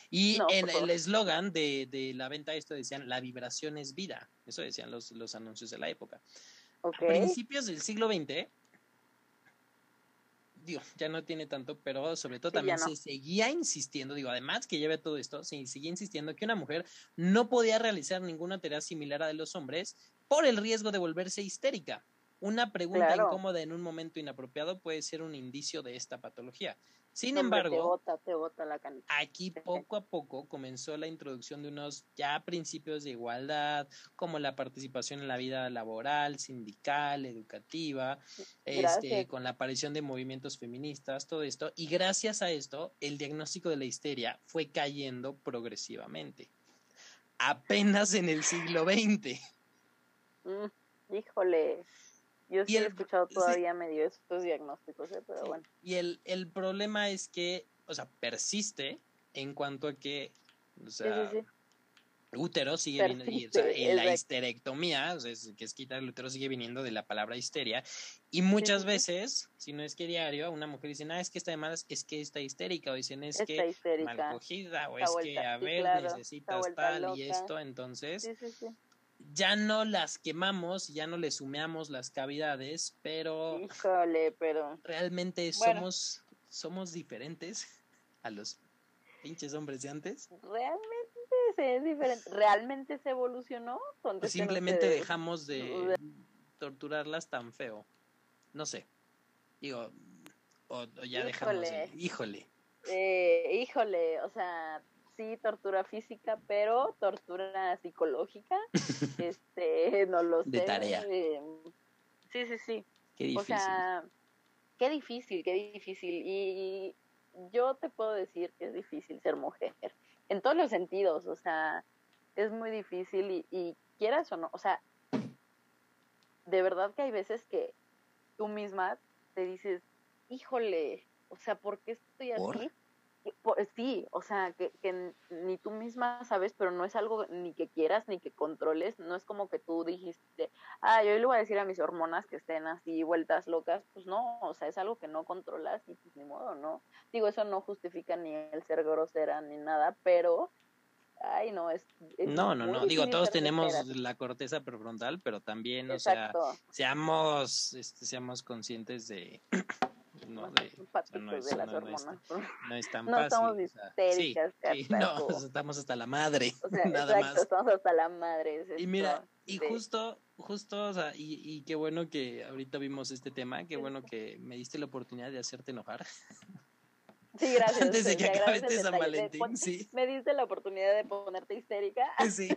Y en el eslogan de, de, la venta esto decían, la vibración es vida. Eso decían los, los anuncios de la época. A principios del siglo XX, digo, ya no tiene tanto, pero sobre todo también se seguía insistiendo, digo, además que lleve todo esto, se seguía insistiendo que una mujer no podía realizar ninguna tarea similar a de los hombres por el riesgo de volverse histérica. Una pregunta incómoda en un momento inapropiado puede ser un indicio de esta patología. Sin embargo, aquí poco a poco comenzó la introducción de unos ya principios de igualdad, como la participación en la vida laboral, sindical, educativa, este, con la aparición de movimientos feministas, todo esto. Y gracias a esto, el diagnóstico de la histeria fue cayendo progresivamente. Apenas en el siglo XX. Mm, híjole. Yo sí he escuchado todavía medio estos diagnósticos, ¿eh? pero bueno. Y el, el problema es que, o sea, persiste en cuanto a que, o sea, útero sigue viniendo, y, o sea, la histerectomía, o sea, que es quitar el útero, sigue viniendo de la palabra histeria. Y muchas veces, si no es que diario, una mujer dice, ah, es que está de malas, es que está histérica, o dicen, es que mal cogida, o es que, a ver, necesitas tal y esto, entonces ya no las quemamos, ya no le sumeamos las cavidades, pero Híjole, pero realmente somos somos diferentes *laughs* a los pinches hombres de antes. Realmente es diferente, realmente se evolucionó. O simplemente dejamos de torturarlas tan feo. No sé. Digo, o, ya dejamos. híjole. Eh, híjole, o sea, sí tortura física, pero tortura psicológica, *laughs* este, no lo sé. De tarea. Eh, sí, sí, sí. Qué difícil. O sea, qué difícil, qué difícil. Y yo te puedo decir que es difícil ser mujer, en todos los sentidos, o sea, es muy difícil y, y quieras o no, o sea, de verdad que hay veces que tú misma te dices, híjole, o sea, ¿por qué estoy así? Sí, o sea, que, que, ni tú misma sabes, pero no es algo ni que quieras ni que controles, no es como que tú dijiste, ah, yo le voy a decir a mis hormonas que estén así vueltas locas, pues no, o sea, es algo que no controlas y pues ni modo, ¿no? Digo, eso no justifica ni el ser grosera ni nada, pero, ay, no, es... no, no, no, digo, todos tenemos la corteza prefrontal, pero también, o sea, seamos, este, seamos conscientes de no, de, no, es, de las no, hormonas. No, es, tan *laughs* fácil. Estamos histéricas, sí, no, *laughs* estamos hasta la madre. *laughs* O sea, nada exacto, más. estamos hasta la madre. y mira, y justo, justo, o sea, y, y qué bueno que ahorita vimos este tema, qué bueno que me diste la oportunidad de hacerte enojar. Sí, gracias. Antes de que acabe este San Valentín, sí. Me diste la oportunidad de ponerte histérica. Sí,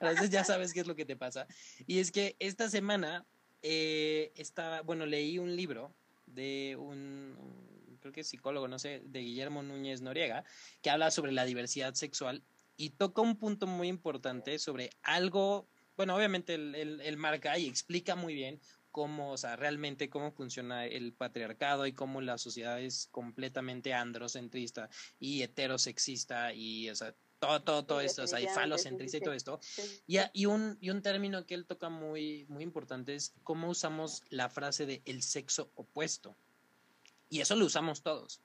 entonces ya sabes qué es lo que te pasa. Y es que esta semana eh, estaba, bueno, leí un libro de un, creo que psicólogo, no sé, de Guillermo Núñez Noriega, que habla sobre la diversidad sexual y toca un punto muy importante sobre algo, bueno, obviamente él, marca y explica muy bien cómo, o sea, realmente cómo funciona el patriarcado y cómo la sociedad es completamente androcentrista y heterosexista y, o sea, todo, todo, todo esto, o sea, y falocentrista y todo esto. Y, y, un, y un término que él toca muy, muy importante es cómo usamos la frase de el sexo opuesto. Y eso lo usamos todos.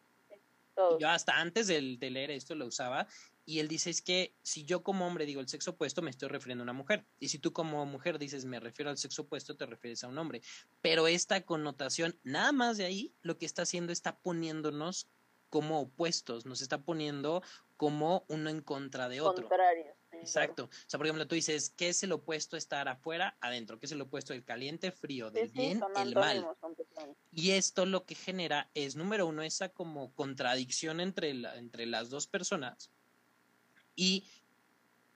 Yo hasta antes de, leer esto lo usaba y él dice es que si yo como hombre digo el sexo opuesto, me estoy refiriendo a una mujer. Y si tú como mujer dices me refiero al sexo opuesto, te refieres a un hombre. Pero esta connotación, nada más de ahí, lo que está haciendo está poniéndonos como opuestos, nos está poniendo como uno en contra de otro. Contrarios. Exacto. O sea, por ejemplo, tú dices, ¿qué es el opuesto a estar afuera, adentro? ¿Qué es el opuesto del caliente, frío, del bien, el mal? Y esto lo que genera es, número uno, esa como contradicción entre, la, entre las dos personas. Y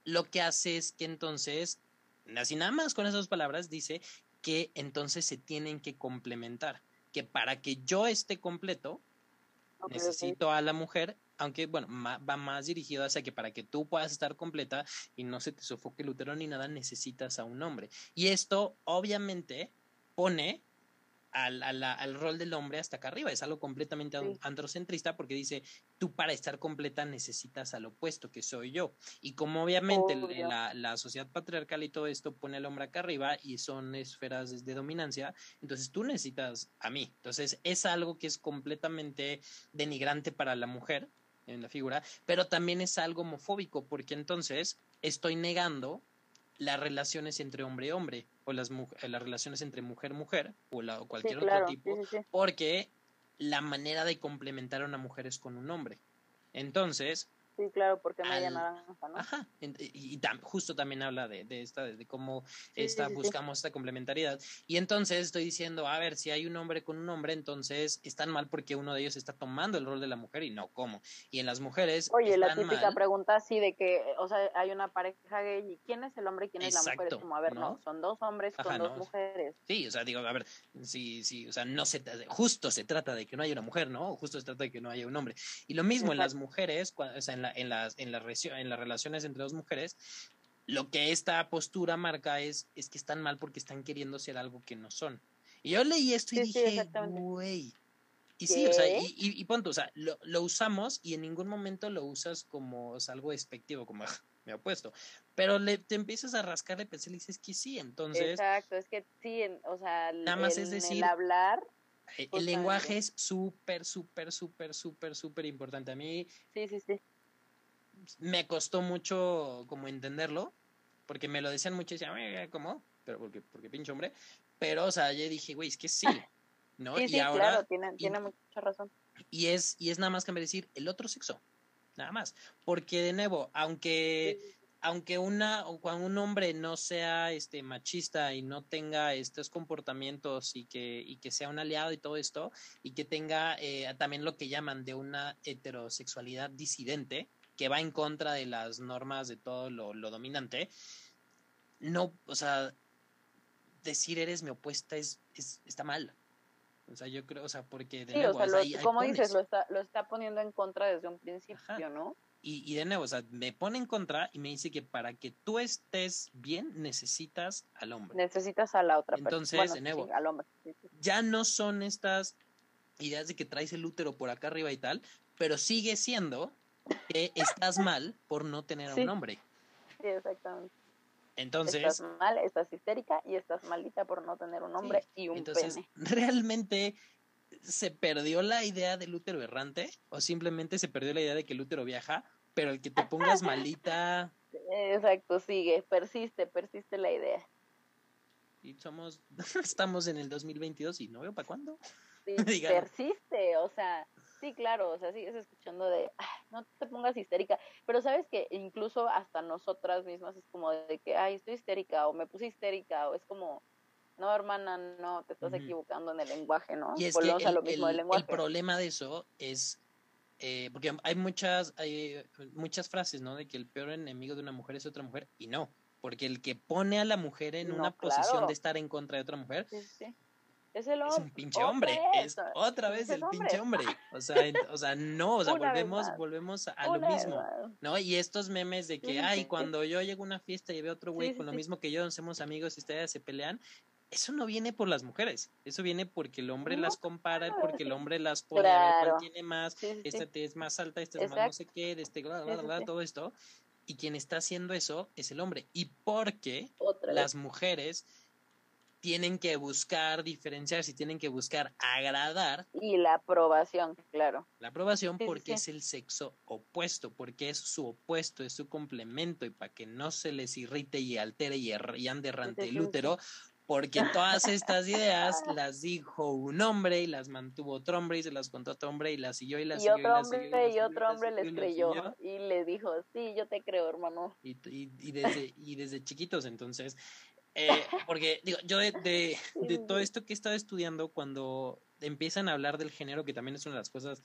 lo que hace es que entonces, así nada más con esas palabras, dice que entonces se tienen que complementar. Que para que yo esté completo, necesito a la mujer aunque bueno, va más dirigido hacia que para que tú puedas estar completa y no se te sofoque el útero ni nada, necesitas a un hombre. Y esto obviamente pone al, al, rol del hombre hasta acá arriba. Es algo completamente androcentrista porque dice, tú para estar completa necesitas al opuesto, que soy yo. Y como obviamente la, la, sociedad patriarcal y todo esto pone al hombre acá arriba y son esferas de dominancia, entonces tú necesitas a mí. Entonces es algo que es completamente denigrante para la mujer en la figura, pero también es algo homofóbico, porque entonces estoy negando las relaciones entre hombre y hombre, o las, eh, las relaciones entre mujer-mujer, o, la, cualquier otro tipo, porque la manera de complementar a una mujer es con un hombre. Entonces, Sí, claro, porque media naranja, ¿no? Ajá, y, justo también habla de, de esta, de cómo esta, buscamos esta complementariedad. Y entonces estoy diciendo, a ver, si hay un hombre con un hombre, entonces están mal porque uno de ellos está tomando el rol de la mujer y no cómo. Y en las mujeres. Oye, la típica pregunta así de que, o sea, hay una pareja gay y quién es el hombre y quién es la mujer. Es como, a ver, no, son dos hombres con dos mujeres. Sí, o sea, digo, a ver, sí, sí, o sea, no se, justo se trata de que no haya una mujer, ¿no? Justo se trata de que no haya un hombre. Y lo mismo en las mujeres, o sea, en en, las, en, en las relaciones entre dos mujeres, lo que esta postura marca es, es que están mal porque están queriendo ser algo que no son. Y yo leí esto y dije, güey. Y sí, o sea, y, y, punto, o sea, lo, lo, usamos y en ningún momento lo usas como algo despectivo, como me opuesto. Pero le, te empiezas a rascar el pensé y dices que sí, entonces. Exacto, es que sí, o sea, nada más es decir, el hablar eh, el lenguaje es súper, súper, súper, súper, súper importante. A mí sí, sí, sí me costó mucho como entenderlo, porque me lo decían mucho y decían, ¿cómo? Pero porque, porque pinche hombre. Pero, o sea, yo dije, güey, es que sí, ¿no? y ahora, claro, tiene, tiene mucha razón. Y es, y es nada más que me decir el otro sexo, nada más. Porque, de nuevo, aunque... aunque una o cuando un hombre no sea este machista y no tenga estos comportamientos y que y que sea un aliado y todo esto y que tenga eh, también lo que llaman de una heterosexualidad disidente que va en contra de las normas de todo lo, dominante, no, o sea, decir eres mi opuesta es, está mal. O sea, yo creo, o sea, porque de nuevo, como dices, lo está, lo está poniendo en contra desde un principio, ¿no? Y, y, de nuevo, o sea, me pone en contra y me dice que para que tú estés bien necesitas al hombre. Necesitas a la otra Entonces, persona. de nuevo, al hombre. ya no son estas ideas de que traes el útero por acá arriba y tal, pero sigue siendo que estás mal por no tener a un hombre. Sí, exactamente. Entonces. Estás mal, estás histérica y estás maldita por no tener un hombre y un entonces, ¿Realmente se perdió la idea del útero errante? ¿O simplemente se perdió la idea de que el útero viaja? Pero el que te pongas malita. Exacto, sigue, persiste, persiste la idea. Y somos. *laughs* Estamos en el 2022 y no veo para cuándo. Sí, *laughs* persiste, o sea Sí, claro, o sea, sigues escuchando de, no te pongas histérica, pero sabes que incluso hasta nosotras mismas es como de que, ay, estoy histérica o me puse histérica o es como, no, hermana, no, te estás equivocando en el lenguaje, ¿no? Y es que el, lo mismo del lenguaje. el problema de eso es, eh, porque hay muchas, hay muchas frases, ¿no? De que el peor enemigo de una mujer es otra mujer y no, porque el que pone a la mujer en una posición de estar en contra de otra mujer sí, sí. Es, el es un pinche hombre, es otra vez el, pinche hombre. *laughs* O sea, o sea, no, o sea, volvemos, volvemos a lo mismo, ¿no? Y estos memes de que, ay, cuando yo llego a una fiesta y veo otro güey con lo mismo que yo, somos amigos y ustedes se pelean, eso no viene por las mujeres, eso viene porque el hombre las compara, porque el hombre las pone a ver cuál tiene más, esta es más alta, esta es más no sé qué, de este, bla, bla, bla, todo esto. Y quien está haciendo eso es el hombre. Y porque las mujeres tienen que buscar diferenciarse y tienen que buscar agradar. Y la aprobación, claro. La aprobación porque es el sexo opuesto, porque es su opuesto, es su complemento y para que no se les irrite y altere y, y ande errante el útero, porque todas estas ideas las dijo un hombre y las mantuvo otro hombre y se las contó otro hombre y las siguió y las siguió. Y otro hombre y, otro hombre les creyó y le dijo, sí, yo te creo, hermano. Y, y, desde, y desde chiquitos, entonces, eh, porque digo, yo de, de, de, todo esto que he estado estudiando, cuando empiezan a hablar del género, que también es una de las cosas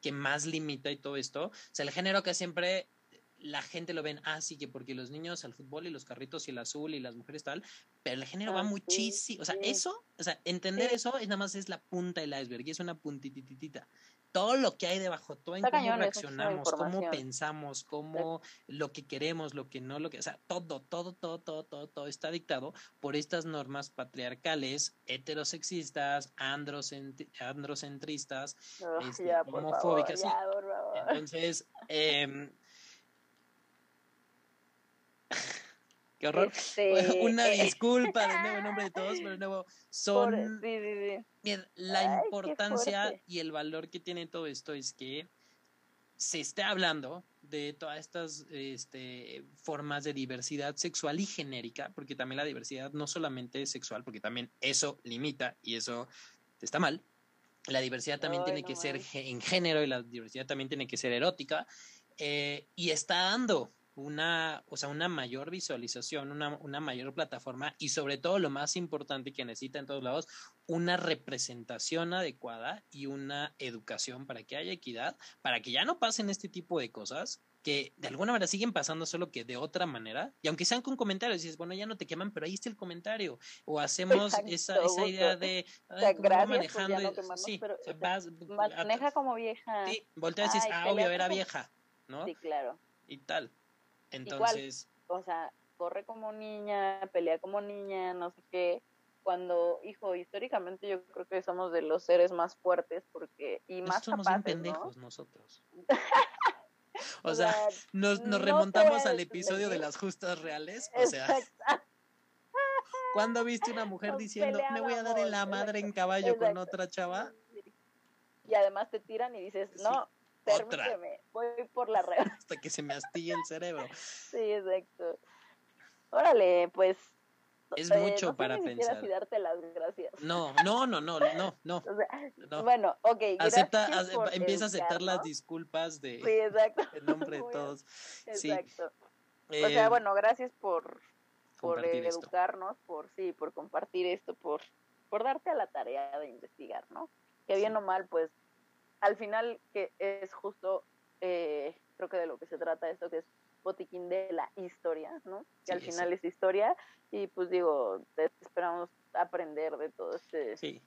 que más limita y todo esto, o sea, el género que siempre la gente lo ven así ah, que porque los niños al fútbol y los carritos y el azul y las mujeres tal, pero el género va ah, muchísimo, o sea, eso, o sea, entender eso es nada más es la punta del iceberg y es una puntititita todo lo que hay debajo, todo en cómo reaccionamos, cómo pensamos, cómo lo que queremos, lo que no, lo que, o sea, todo, todo, todo, todo, todo, todo está dictado por estas normas patriarcales, heterosexistas, androcentristas, este, homofóbicas. Entonces, eh, Qué horror. Este, *laughs* Una eh, disculpa de nuevo en nombre de todos, pero de *laughs* nuevo son... la importancia y el valor que tiene todo esto es que se esté hablando de todas estas este, formas de diversidad sexual y genérica, porque también la diversidad no solamente es sexual, porque también eso limita y eso está mal. La diversidad también tiene que ser en género y la diversidad también tiene que ser erótica. Eh, y está dando una, o sea, una mayor visualización, una, una, mayor plataforma y sobre todo lo más importante que necesita en todos lados, una representación adecuada y una educación para que haya equidad, para que ya no pasen este tipo de cosas que de alguna manera siguen pasando solo que de otra manera y aunque sean con comentarios dices bueno ya no te queman pero ahí está el comentario o hacemos esa, esa idea de manejando sí, maneja como vieja sí voltea y dices ah obvio era vieja ¿no? Sí, claro. Y tal. Entonces. o sea, corre como niña, pelea como niña, no sé qué. Cuando, hijo, históricamente yo creo que somos de los seres más fuertes porque y más somos capaces, pendejos nosotros. *laughs* o sea, nos, nos remontamos al episodio de las justas reales, o sea. ¿Cuándo viste una mujer diciendo, me voy a dar en la madre en caballo con otra chava? Y además te tiran y dices, no, Permíteme, voy por la red. *laughs* Hasta que se me astille el cerebro. Sí, exacto. Órale, pues. Es eh, mucho para pensar. Si darte las gracias. No, no, no, no, no, no. *laughs* Bueno, ok. Acepta, empieza a aceptar las disculpas de. Sí, exacto. *laughs* En nombre de todos. Exacto. o sea, eh, bueno, gracias por, por educarnos, por sí, por compartir esto, por, por darte a la tarea de investigar, ¿no? Que bien o mal, pues al final que es justo, eh, creo que de lo que se trata esto, que es botiquín de la historia, ¿no? Que al final es historia y pues digo, esperamos aprender de todo este... Sí,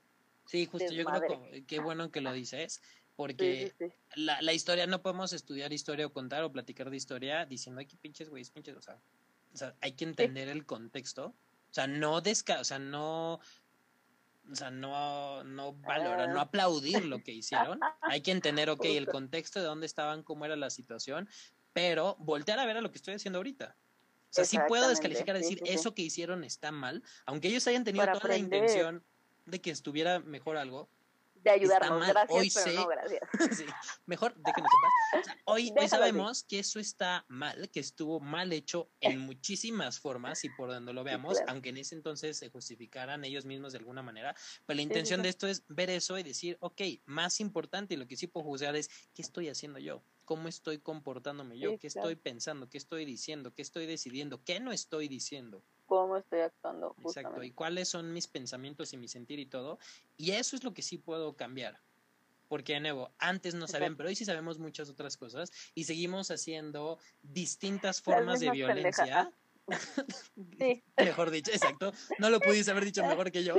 sí, justo yo creo que qué bueno que lo dices, porque La, la historia, no podemos estudiar historia o contar o platicar de historia diciendo aquí pinches güeyes, pinches, o sea, o sea, hay que entender el contexto, o sea, no desca, o sea, no o sea, no, no valorar, no aplaudir lo que hicieron. *laughs* Hay que entender, ok, el contexto de dónde estaban, cómo era la situación, pero voltear a ver a lo que estoy haciendo ahorita. O sea, sí puedo descalificar, decir, eso que hicieron está mal, aunque ellos hayan tenido toda la intención de que estuviera mejor algo, de ayudarnos. Gracias, hoy pero no gracias. *laughs* sí, mejor *laughs* déjenos en paz. hoy, hoy sabemos que eso está mal, que estuvo mal hecho en muchísimas formas y por donde lo veamos, aunque en ese entonces se justificaran ellos mismos de alguna manera. Pero la intención de esto es ver eso y decir, ok, más importante y lo que sí puedo juzgar es qué estoy haciendo yo cómo estoy comportándome yo, qué estoy pensando, qué estoy diciendo, qué estoy decidiendo, qué no estoy diciendo cómo estoy actuando. Exacto, y cuáles son mis pensamientos y mi sentir y todo. Y eso es lo que sí puedo cambiar. Porque, de nuevo, antes no sabían, pero hoy sí sabemos muchas otras cosas y seguimos haciendo distintas formas de violencia. Sí. *laughs* mejor dicho, exacto. No lo pudiste haber dicho mejor que yo.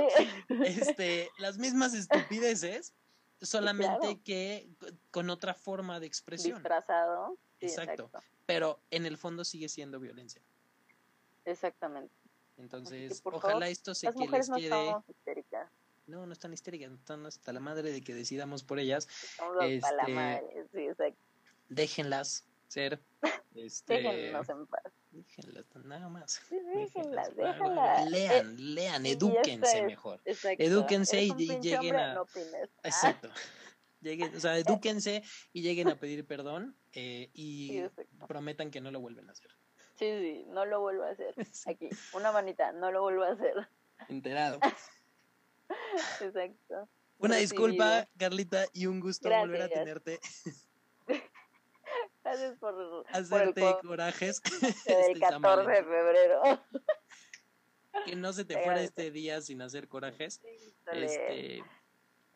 Este, las mismas estupideces, solamente que con otra forma de expresión. Disfrazado. exacto. Pero en el fondo sigue siendo violencia. Exactamente. Entonces, ojalá esto se que les quede. No, no están histéricas, están hasta la madre de que decidamos por ellas. Este, la madre, sí, exacto. Déjenlas ser. *laughs* Este, Déjenlas en paz. Déjenlas, nada más. Sí, déjenla, déjala. Lean, lean, edúquense mejor. Edúquense y, lleguen a. *laughs* Exacto. Lleguen, o sea, *laughs* edúquense y lleguen a pedir perdón eh, y prometan que no lo vuelven a hacer. Sí, sí, no lo vuelvo a hacer. Aquí, una manita, no lo vuelvo a hacer. Enterado. *laughs* Exacto. Una disculpa, Carlita, y un gusto volver a tenerte. *laughs* Gracias por hacerte corajes. *laughs* El 14 de febrero. Que no se te fuera este día sin hacer corajes. Este,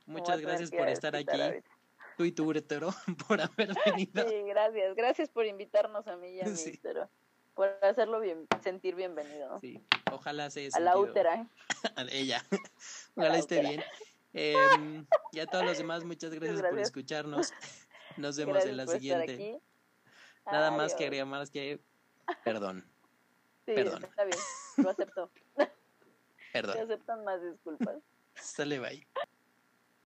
muchas gracias por estar aquí. Tú y tu útero por haber venido. Sí, gracias. Gracias por invitarnos a mí y a mi útero. Por hacerlo bien, sentir bienvenido. Sí, ojalá se A la útera. *laughs* a ella. *laughs* *laughs* Ojalá esté bien. Eh, y a todos los demás, muchas gracias, por escucharnos. Nos vemos en la siguiente. Nada más que agregar más que perdón. Sí, perdón. está bien, lo acepto. Perdón. Se aceptan más disculpas. Sale, bye.